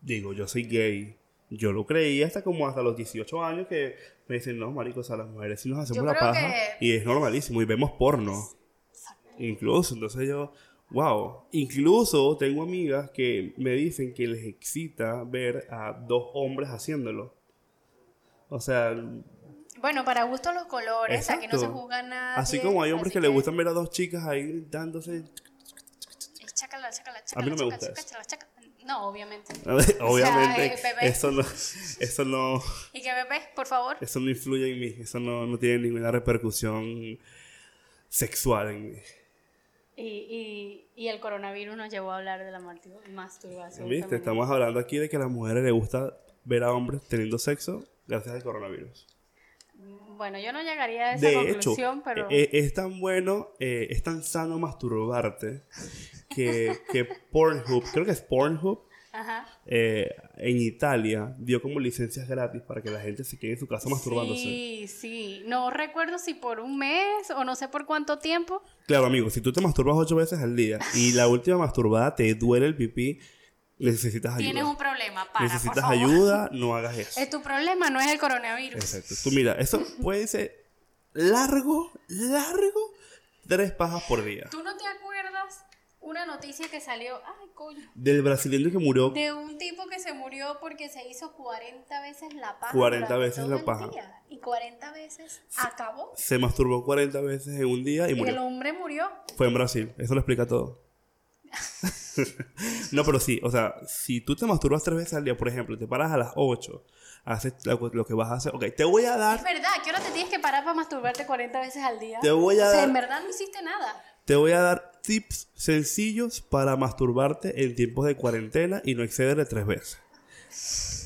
digo, yo soy gay. Yo lo creía hasta como hasta los 18 años que me dicen, no, marico, o sea, las mujeres sí nos hacemos la paja. que- Y es normalísimo, y vemos porno. Incluso, entonces yo, wow. Incluso tengo amigas que me dicen que les excita ver a dos hombres haciéndolo. O sea, Bueno, para gusto los colores, aquí no se juzga nada. Así como hay hombres que le gustan ver a dos chicas ahí dándose. Chácala, chácala, A mí no me chácala, gusta chácala, eso. chácala, chácala. No, obviamente. Obviamente, eh, eso no, eso no, ¿Y qué bebé, por favor? eso no influye en mí. Eso no, no tiene ninguna repercusión sexual en mí. Y, y, y el coronavirus nos llevó a hablar de la masturbación. ¿Viste? femenina. Estamos hablando aquí de que a las mujeres les gusta ver a hombres teniendo sexo gracias al coronavirus. Bueno, yo no llegaría a esa De hecho, conclusión, pero. eh, es tan bueno, eh, es tan sano masturbarte que, que Pornhub, creo que es Pornhub, Ajá. eh, en Italia dio como licencias gratis para que la gente se quede en su casa masturbándose. Sí, sí. No recuerdo si por un mes o no sé por cuánto tiempo. Claro, amigo, si tú te masturbas ocho veces al día y la última masturbada te duele el pipí, necesitas ayuda. Tienes un problema. Para, por necesitas favor. ayuda, no hagas eso. Eh, tu problema no es el coronavirus. Exacto. Tú mira, eso puede ser largo, largo, tres pajas por día. ¿Tú no te acuerdas una noticia que salió? Ay, coño. Del brasileño que murió De un tipo que se murió porque se hizo 40 veces la paja. 40 durante veces todo la el paja. día. Y 40 veces acabó. se masturbó 40 veces en un día y Y el hombre murió. Fue en Brasil. Eso lo explica todo. no, pero sí, o sea, si tú te masturbas tres veces al día, por ejemplo, te paras a las 8, haces lo, que vas a hacer. Ok, te voy a Es dar, verdad, ¿qué hora te tienes que parar para masturbarte 40 veces al día? Te voy a O sea, dar- en verdad no hiciste nada. te voy a dar tips sencillos para masturbarte en tiempos de cuarentena y no exceder de tres veces.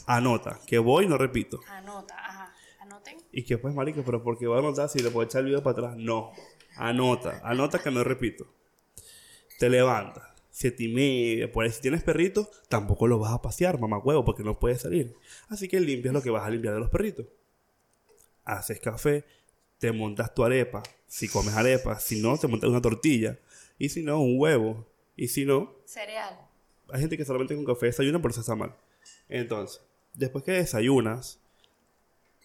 Anota, que voy, no repito. Anota, ajá. Anoten. Y que pues, marico, pero ¿por qué voy a anotar si le puedo echar el video para atrás? No. Anota, anota que no repito. Te levantas, siete y media, por ahí si tienes perritos, tampoco los vas a pasear, mamá huevo, porque no puedes salir. Así que limpias lo que vas a limpiar de los perritos. Haces café, te montas tu arepa, si comes arepa, si no, te montas una tortilla, y si no, un huevo, y si no, Cereal. hay gente que solamente con café desayuna, pero eso está mal. Entonces, después que desayunas,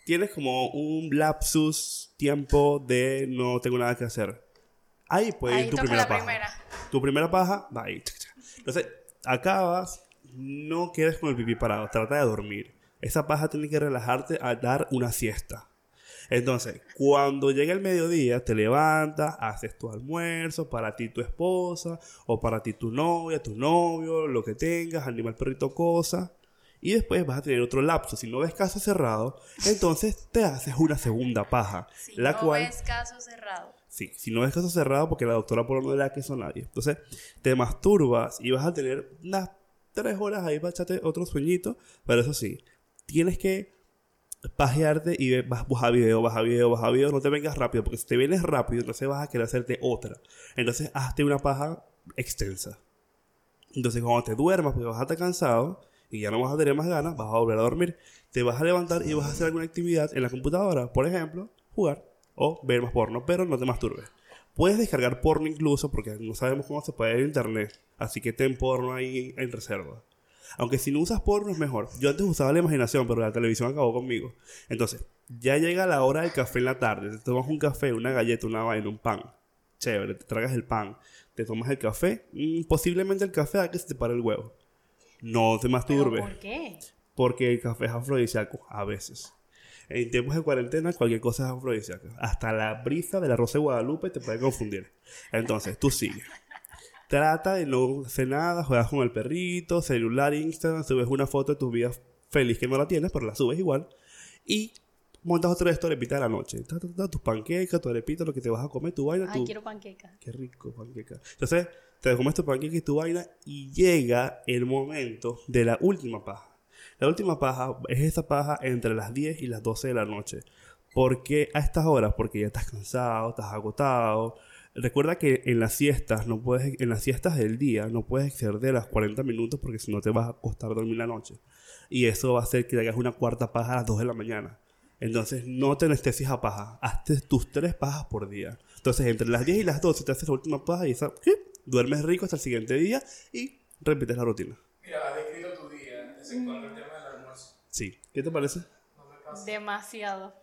tienes como un lapsus tiempo de no tengo nada que hacer. Ahí puede Ahí ir tu primera la paja. primera. Tu primera paja, va ahí. Entonces, acabas, no quedes con el pipí parado, trata de dormir. Esa paja tiene que relajarte a dar una siesta. Entonces, cuando llega el mediodía, te levantas, haces tu almuerzo para ti tu esposa, o para ti tu novia, tu novio, lo que tengas, animal, perrito, cosa. Y después vas a tener otro lapso. Si no ves caso cerrado, entonces te haces una segunda paja. Si la no cual... ves caso cerrado. Si no ves caso cerrado, porque la doctora por no le da queso a nadie. Entonces, te masturbas y vas a tener unas tres horas ahí para echarte otro sueñito. Pero eso sí, tienes que pajearte y ve- vas, baja video, baja video, baja video. No te vengas rápido, porque si te vienes rápido, entonces vas a querer hacerte otra. Entonces, hazte una paja extensa. Entonces, cuando te duermas, porque vas a estar cansado y ya no vas a tener más ganas, vas a volver a dormir. Te vas a levantar y vas a hacer alguna actividad en la computadora. Por ejemplo, jugar o ver más porno, pero no te masturbes. Puedes descargar porno incluso porque no sabemos cómo se puede ver en internet. Así que ten porno ahí en reserva. Aunque si no usas porno es mejor. Yo antes usaba la imaginación, pero la televisión acabó conmigo. Entonces, ya llega la hora del café en la tarde. Te tomas un café, una galleta, una vaina, un pan. Chévere, te tragas el pan. Te tomas el café. mm, posiblemente el café haga que se te pare el huevo. No te ¿Pero masturbes. ¿Por qué? Porque el café es afrodisíaco, a veces. En tiempos de cuarentena, cualquier cosa es afrodisíaca. Hasta la brisa de la Rosa de Guadalupe te puede confundir. Entonces, tú sigues. Trata de no hacer nada, juegas con el perrito, celular, Instagram, subes una foto de tu vida feliz que no la tienes, pero la subes igual. Y montas otra vez tu arepita de la noche. Tus panquecas, tu arepita, lo que te vas a comer, tu vaina, Ay, tu... quiero panqueca. Qué rico, panqueca. Entonces, te comes tu panqueca y tu vaina y llega el momento de la última paja. La última paja es esa paja entre las 10 y las 12 de la noche. ¿Por qué a estas horas? Porque ya estás cansado, estás agotado. Recuerda que en las siestas no puedes, en las siestas del día no puedes exceder de las 40 minutos porque si no te vas a costar dormir la noche. Y eso va a hacer que hagas una cuarta paja a las 2 de la mañana. Entonces no te anestesias a paja. Hazte tus tres pajas por día. Entonces entre las 10 y las 12 te haces la última paja y duermes rico hasta el siguiente día y repites la rutina. Mira, día, exceptuando el tema del almuerzo. Sí. ¿Qué te parece? No me pasa. Demasiado.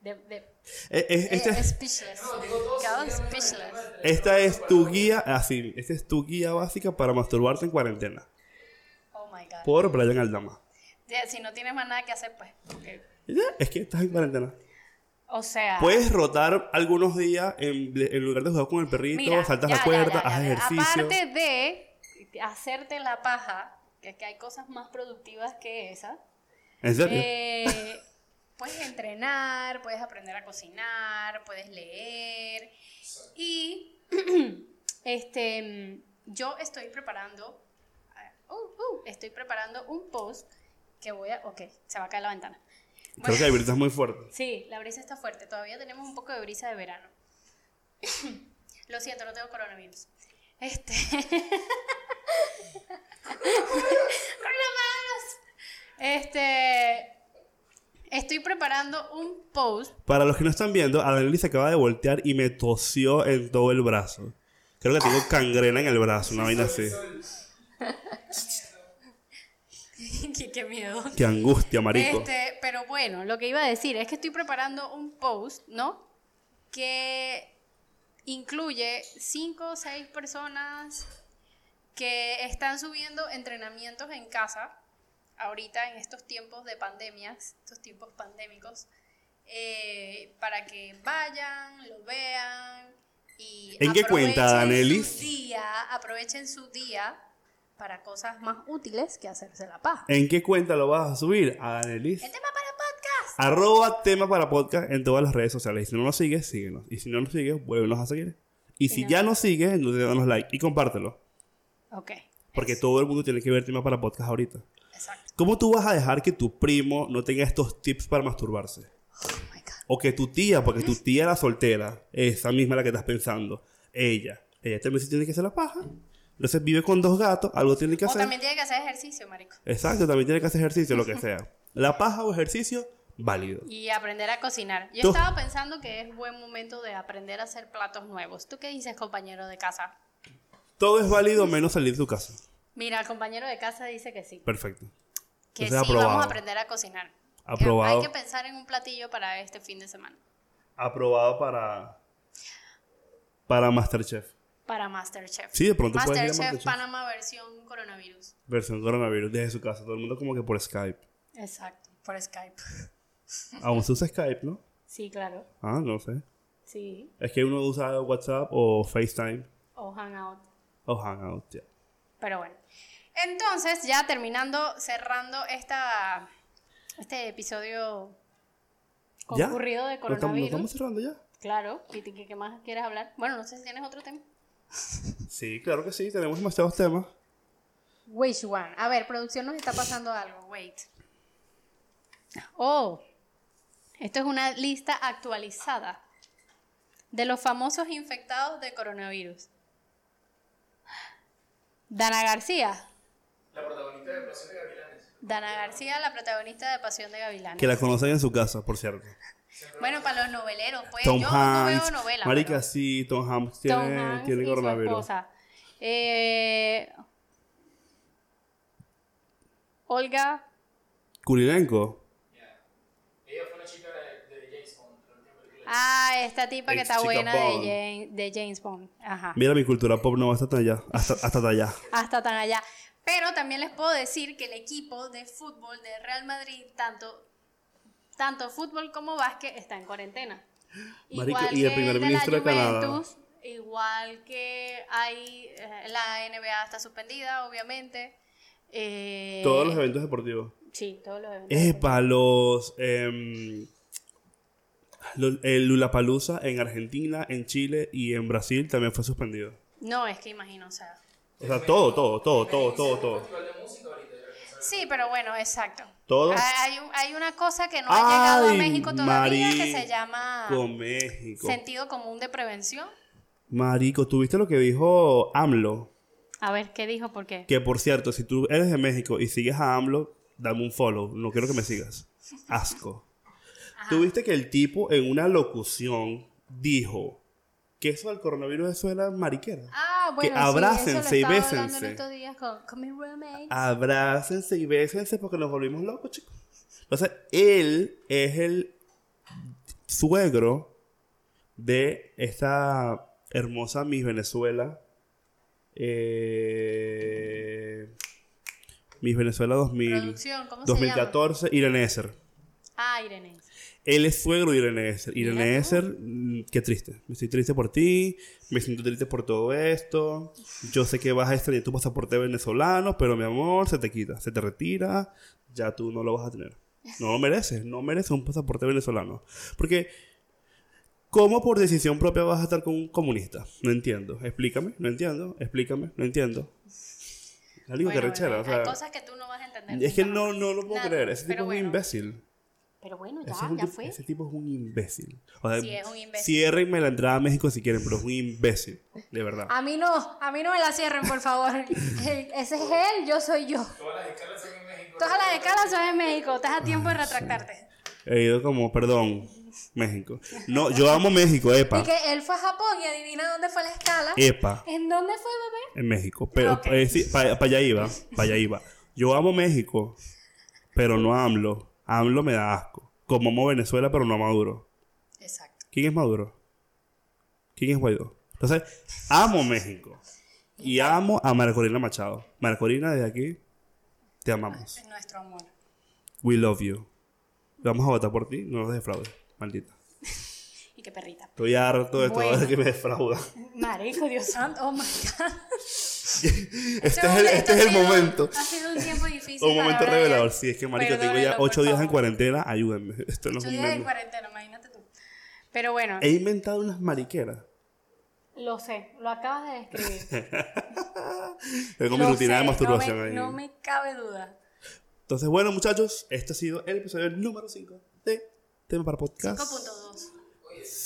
De, de, Eh, eh, esta, eh, es, speechless. No, digo todo speechless. esta es tu guía, así, esta es tu guía básica para masturbarte en cuarentena. Oh my god. Por Brian Aldama. Si no tienes más nada que hacer, pues. porque- Y ya, Es que estás en cuarentena. O sea. Puedes rotar algunos días en, en lugar de jugar con el perrito, mira, saltas ya, la cuerda, ya, ya, haces ya. ejercicio. Aparte de hacerte la paja, que es que hay cosas más productivas que esa. ¿En serio? Eh, puedes entrenar, puedes aprender a cocinar, puedes leer. Y este, yo estoy preparando, uh, uh, estoy preparando un post que voy a, ok, se va a caer la ventana. Creo que la brisa es muy fuerte. Sí, la brisa está fuerte. Todavía tenemos un poco de brisa de verano. Lo siento, no tengo coronavirus. Este. Este. Estoy preparando un post. Para los que no están viendo, Adelie se acaba de voltear y me tosió en todo el brazo. Creo que tengo cangrena en el brazo, una vaina así. qué, qué miedo. Qué angustia, marico. Este, pero bueno, lo que iba a decir es que estoy preparando un post, ¿no? Que incluye cinco o seis personas que están subiendo entrenamientos en casa, ahorita en estos tiempos de pandemias, estos tiempos pandémicos, eh, para que vayan, lo vean y ¿En qué cuenta, aprovechen Danelis? su día, aprovechen su día para cosas más útiles que hacerse la paja. ¿En qué cuenta lo vas a subir? Danelis. El tema para podcast. Arroba tema para podcast en todas las redes sociales. Y si no nos sigues, síguenos. Y si no nos sigues, vuélvenos a seguir. Y si no. ya nos sigues, entonces danos like y compártelo. Ok. Porque todo el mundo tiene que ver tema para podcast ahorita. Exacto. ¿Cómo tú vas a dejar que tu primo no tenga estos tips para masturbarse? Oh my God. O que tu tía, porque tu tía la soltera, esa misma la que estás pensando, ella, ella también sí tiene que hacer la paja. Entonces vive con dos gatos, algo tiene que O hacer. también tiene que hacer ejercicio, marico. Exacto, también tiene que hacer ejercicio, lo que sea. La paja o ejercicio, válido. Y aprender a cocinar. Yo Tú- estaba pensando que es buen momento de aprender a hacer platos nuevos. ¿Tú qué dices, compañero de casa? Todo es válido menos salir de tu casa. Mira, el compañero de casa dice que sí. Perfecto. Que Entonces, sí, aprobado. vamos a aprender a cocinar. Aprobado. Hay que pensar en un platillo para este fin de semana. Aprobado para. Para Masterchef. Para Masterchef. Sí, de pronto puedes ir a Masterchef Masterchef. Panamá versión coronavirus. Versión coronavirus desde su casa. Todo el mundo como que por Skype. Exacto, por Skype. Aún se usa Skype, ¿no? Sí, claro. Ah, no sé. Sí. Es que uno usa WhatsApp o FaceTime O Hangout. O Hangout. ya. Pero bueno. Entonces, ya terminando, cerrando esta, este episodio ¿Ya? concurrido de ¿Lo estamos, lo coronavirus. estamos cerrando ya? Claro. ¿Y qué, qué más quieres hablar? Bueno, no sé si tienes otro tema. Sí, claro que sí. Tenemos demasiados temas. Which one? A ver, producción nos está pasando algo. Wait. Oh. Esto es una lista actualizada de los famosos infectados de coronavirus. Dana García. La protagonista de Pasión de Gavilanes. Dana García, la protagonista de Pasión de Gavilanes. Que la conocen en su casa, por cierto. Bueno, para los noveleros, pues Tom yo Hanks. no veo novela. Marica, pero sí, Tom Hanks tiene, Tom Hanks tiene y coronavirus. Eh, Olga Kurilenko. Ella fue una chica de, de James Bond. la última película. Ah, esta tipa que está buena de de James Bond. Ajá. Mira, mi cultura pop no va hasta allá. Hasta, hasta allá. Hasta tan allá. Pero también les puedo decir que el equipo de fútbol de Real Madrid, tanto, tanto fútbol como básquet, está en cuarentena. Marico, igual y el que de la ministro de Canadá. Juventus, igual que hay eh, la NBA está suspendida, obviamente. Eh, Todos los eventos deportivos. Sí, todos los eventos. Epa, los. em, el Lulapalooza en Argentina, en Chile y en Brasil también fue suspendido. No, es que imagino, o sea. O sea, todo, todo, todo, todo, todo, todo. Sí, pero bueno, exacto. Todo. Hay, un- hay una cosa que no ha llegado a México todavía que se llama México. sentido común de prevención. Marico, ¿tuviste lo que dijo AMLO? A ver, ¿qué dijo? ¿Por qué? Que por cierto, si tú eres de México y sigues a AMLO, dame un follow. No quiero que me sigas. Asco. Tuviste que el tipo en una locución dijo que eso del coronavirus eso era mariquera. Ah, bueno, sí, abrácense eso lo y bésense. en estos días con, con mi roommate. Abrácense y bésense porque nos volvimos locos, chicos. Entonces, él es el suegro de esta hermosa Miss Venezuela. Eh, Miss Venezuela 2000, Producción, ¿cómo se llama? 2014, Irene Esser. Ah, Irene. Él es suegro de Irene Esser. Irene. Esser, mm, qué triste. Me estoy triste por ti. Me siento triste por todo esto. Yo sé que vas a extrañar tu pasaporte venezolano, pero mi amor, se te quita, se te retira. Ya tú no lo vas a tener. No lo mereces. No mereces un pasaporte venezolano. Porque, ¿cómo por decisión propia vas a estar con un comunista? No entiendo. Explícame. No entiendo. Explícame. No entiendo. Única Bueno, rechera, bueno, o sea, hay cosas que tú no vas a entender. es que no, no lo puedo Nada, creer. Ese tipo es bueno. un imbécil. Pero bueno, Ese ya, es ya tipo- fue. Ese tipo es un imbécil. O sea, Sí, es un imbécil. Ciérrenme la entrada a México si quieren, pero es un imbécil. De verdad. A mí no, a mí no me la cierren, por favor. Ese es él, yo soy yo. Todas las escalas son en México. Todas las escalas son en México, estás a tiempo de retractarte. He ido como, perdón, México. No, yo amo México, epa. Y que él fue a Japón y adivina dónde fue la escala. Epa, ¿En dónde fue, bebé? en México. Pero Ok. para allá iba, para allá iba. Yo amo México, pero no AMLO. AMLO me da asco. Como amo Venezuela, pero no a Maduro. Exacto. ¿Quién es Maduro? ¿Quién es Guaidó? Entonces, amo México. Y amo a Marcorina Machado. Marcorina, desde aquí, te amamos. Es nuestro amor. We love you. Vamos a votar por ti, no nos defraudes, maldita. Y qué perrita. Estoy harto de Bueno. todo el que me defrauda. Marico, Dios santo, oh my god. Este es Esto- el, este es el sido- momento. Ha sido un tiempo difícil. Un momento revelador. Sí, es que, marico, tengo ya ocho días en favor. cuarentena. Ayúdenme. Esto no es Ocho un días en cuarentena, imagínate tú. Pero bueno, He inventado unas mariqueras. lo sé, lo acabas de describir. Tengo mi Lo rutina de sé, masturbación no me, ahí. No me cabe duda. Entonces, bueno, muchachos, este ha sido el episodio número 5 de Tema para Podcast. 5.2.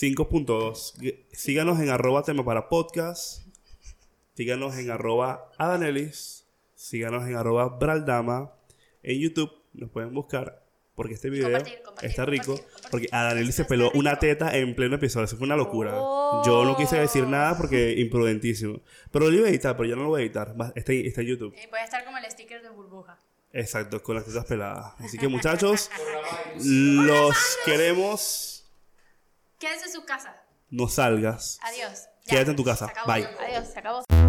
5.2. Síganos en arroba tema para podcast. Síganos en arroba adanelis. Síganos en arroba braldama. En YouTube nos pueden buscar porque este video compartir, compartir, está rico. compartir, compartir. Porque Adanelis se peló una teta en pleno episodio. Eso fue una locura. Oh. Yo no quise decir nada porque imprudentísimo. Pero lo iba a editar, pero yo no lo voy a editar. Está en YouTube. Y puede estar como el sticker de burbuja. Exacto, con las tetas peladas. Así que muchachos, los queremos. Quédese en su casa. No salgas. Adiós. Quédate en tu casa. Se acabó. Bye. Adiós, se acabó.